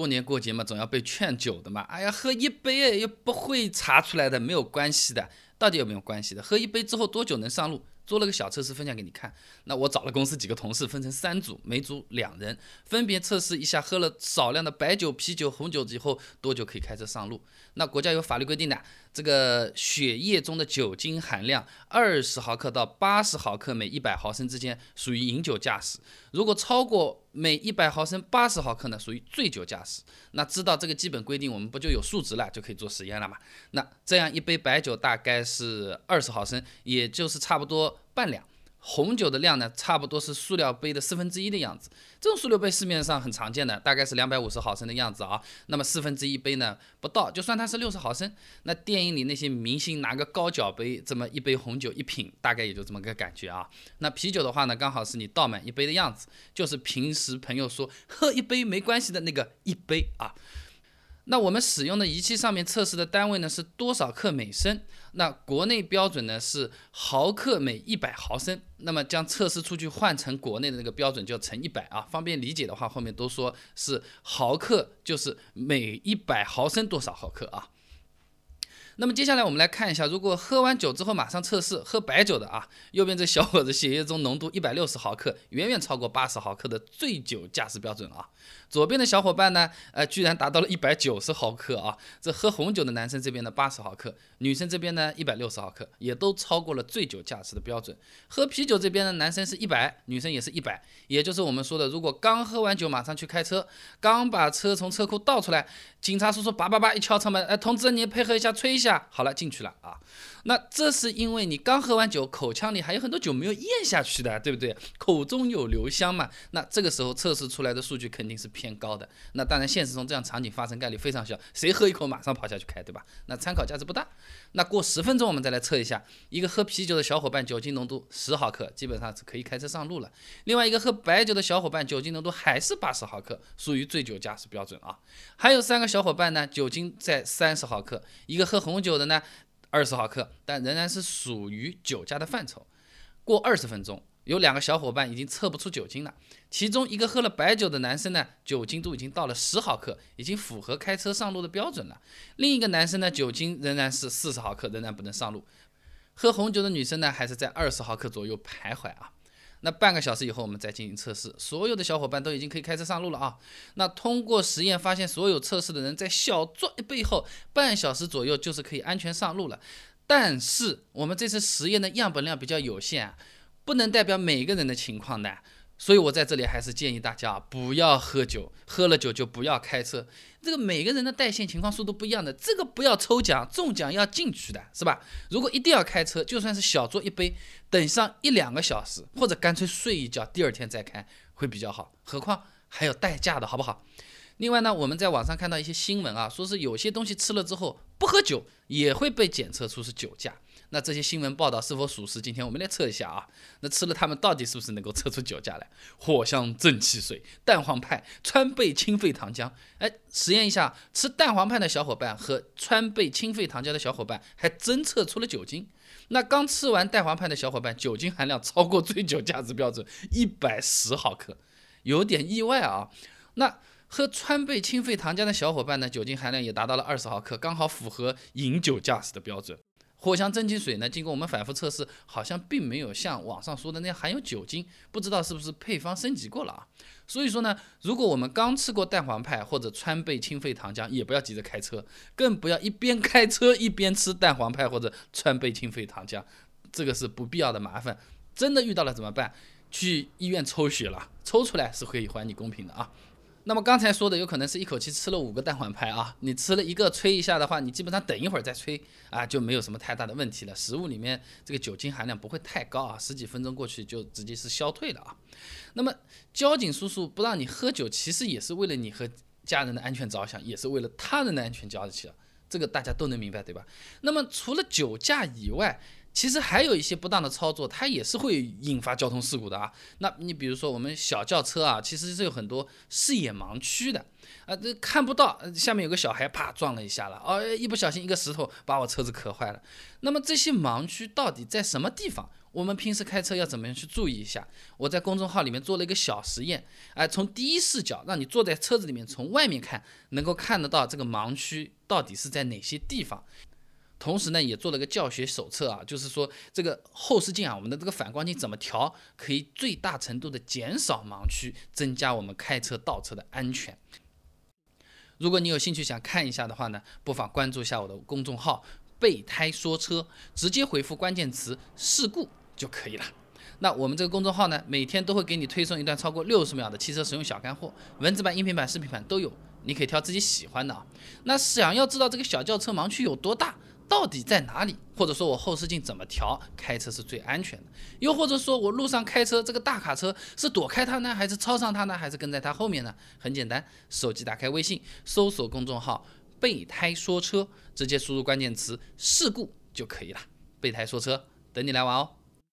过年过节嘛，总要被劝酒的嘛。哎呀，喝一杯又不会查出来的，没有关系的。到底有没有关系的？喝一杯之后多久能上路？做了个小测试分享给你看。那我找了公司几个同事，分成三组，每组两人，分别测试一下喝了少量的白酒、啤酒、红酒之后多久可以开车上路。那国家有法律规定的，这个血液中的酒精含量二十毫克到八十毫克每一百毫升之间属于饮酒驾驶，如果超过每一百毫升八十毫克呢，属于醉酒驾驶。那知道这个基本规定，我们不就有数值了，就可以做实验了嘛？那这样一杯白酒大概是二十毫升，也就是差不多。半两红酒的量呢，差不多是塑料杯的四分之一的样子。这种塑料杯市面上很常见的，大概是两百五十毫升的样子啊。那么四分之一杯呢，不到，就算它是六十毫升。那电影里那些明星拿个高脚杯，这么一杯红酒一品，大概也就这么个感觉啊。那啤酒的话呢，刚好是你倒满一杯的样子，就是平时朋友说喝一杯没关系的那个一杯啊。那我们使用的仪器上面测试的单位呢是多少克每升？那国内标准呢是毫克每一百毫升。那么将测试出去换成国内的那个标准，就乘一百啊，方便理解的话，后面都说是毫克，就是每一百毫升多少毫克啊。那么接下来我们来看一下，如果喝完酒之后马上测试喝白酒的啊，右边这小伙子血液中浓度一百六十毫克，远远超过八十毫克的醉酒驾驶标准啊。左边的小伙伴呢，呃，居然达到了一百九十毫克啊！这喝红酒的男生这边呢八十毫克，女生这边呢一百六十毫克，也都超过了醉酒驾驶的标准。喝啤酒这边呢，男生是一百，女生也是一百，也就是我们说的，如果刚喝完酒马上去开车，刚把车从车库倒出来，警察叔叔叭叭叭一敲车门，哎，同志你配合一下，吹一下，好了，进去了啊。那这是因为你刚喝完酒，口腔里还有很多酒没有咽下去的，对不对？口中有留香嘛。那这个时候测试出来的数据肯定是偏高的。那当然，现实中这样场景发生概率非常小，谁喝一口马上跑下去开，对吧？那参考价值不大。那过十分钟我们再来测一下，一个喝啤酒的小伙伴酒精浓度十毫克，基本上是可以开车上路了。另外一个喝白酒的小伙伴酒精浓度还是八十毫克，属于醉酒驾驶标准啊。还有三个小伙伴呢，酒精在三十毫克，一个喝红酒的呢。二十毫克，但仍然是属于酒驾的范畴。过二十分钟，有两个小伙伴已经测不出酒精了。其中一个喝了白酒的男生呢，酒精度已经到了十毫克，已经符合开车上路的标准了。另一个男生呢，酒精仍然是四十毫克，仍然不能上路。喝红酒的女生呢，还是在二十毫克左右徘徊啊。那半个小时以后，我们再进行测试，所有的小伙伴都已经可以开车上路了啊。那通过实验发现，所有测试的人在小酌一杯后，半小时左右就是可以安全上路了。但是我们这次实验的样本量比较有限，不能代表每个人的情况的。所以我在这里还是建议大家不要喝酒，喝了酒就不要开车。这个每个人的代谢情况、速度不一样的，这个不要抽奖，中奖要进去的，是吧？如果一定要开车，就算是小酌一杯，等上一两个小时，或者干脆睡一觉，第二天再开会比较好。何况还有代驾的，好不好？另外呢，我们在网上看到一些新闻啊，说是有些东西吃了之后不喝酒也会被检测出是酒驾。那这些新闻报道是否属实？今天我们来测一下啊。那吃了它们到底是不是能够测出酒驾来？藿香正气水、蛋黄派、川贝清肺糖浆。哎，实验一下，吃蛋黄派的小伙伴和川贝清肺糖浆的小伙伴还真测出了酒精。那刚吃完蛋黄派的小伙伴，酒精含量超过醉酒驾驶标准一百十毫克，有点意外啊。那喝川贝清肺糖浆的小伙伴呢，酒精含量也达到了二十毫克，刚好符合饮酒驾驶的标准。藿香正气水呢？经过我们反复测试，好像并没有像网上说的那样含有酒精，不知道是不是配方升级过了啊？所以说呢，如果我们刚吃过蛋黄派或者川贝清肺糖浆，也不要急着开车，更不要一边开车一边吃蛋黄派或者川贝清肺糖浆，这个是不必要的麻烦。真的遇到了怎么办？去医院抽血了，抽出来是可以还你公平的啊。那么刚才说的有可能是一口气吃了五个蛋黄派啊，你吃了一个吹一下的话，你基本上等一会儿再吹啊，就没有什么太大的问题了。食物里面这个酒精含量不会太高啊，十几分钟过去就直接是消退了啊。那么交警叔叔不让你喝酒，其实也是为了你和家人的安全着想，也是为了他人的安全着想，这个大家都能明白对吧？那么除了酒驾以外，其实还有一些不当的操作，它也是会引发交通事故的啊。那你比如说我们小轿车啊，其实是有很多视野盲区的啊，这看不到下面有个小孩，啪撞了一下了，哦，一不小心一个石头把我车子磕坏了。那么这些盲区到底在什么地方？我们平时开车要怎么样去注意一下？我在公众号里面做了一个小实验，哎，从第一视角让你坐在车子里面，从外面看，能够看得到这个盲区到底是在哪些地方。同时呢，也做了个教学手册啊，就是说这个后视镜啊，我们的这个反光镜怎么调，可以最大程度的减少盲区，增加我们开车倒车的安全。如果你有兴趣想看一下的话呢，不妨关注一下我的公众号“备胎说车”，直接回复关键词“事故”就可以了。那我们这个公众号呢，每天都会给你推送一段超过六十秒的汽车使用小干货，文字版、音频版、视频版都有，你可以挑自己喜欢的啊。那想要知道这个小轿车盲区有多大？到底在哪里？或者说我后视镜怎么调，开车是最安全的？又或者说我路上开车，这个大卡车是躲开它呢，还是超上它呢，还是跟在它后面呢？很简单，手机打开微信，搜索公众号“备胎说车”，直接输入关键词“事故”就可以了。备胎说车，等你来玩哦。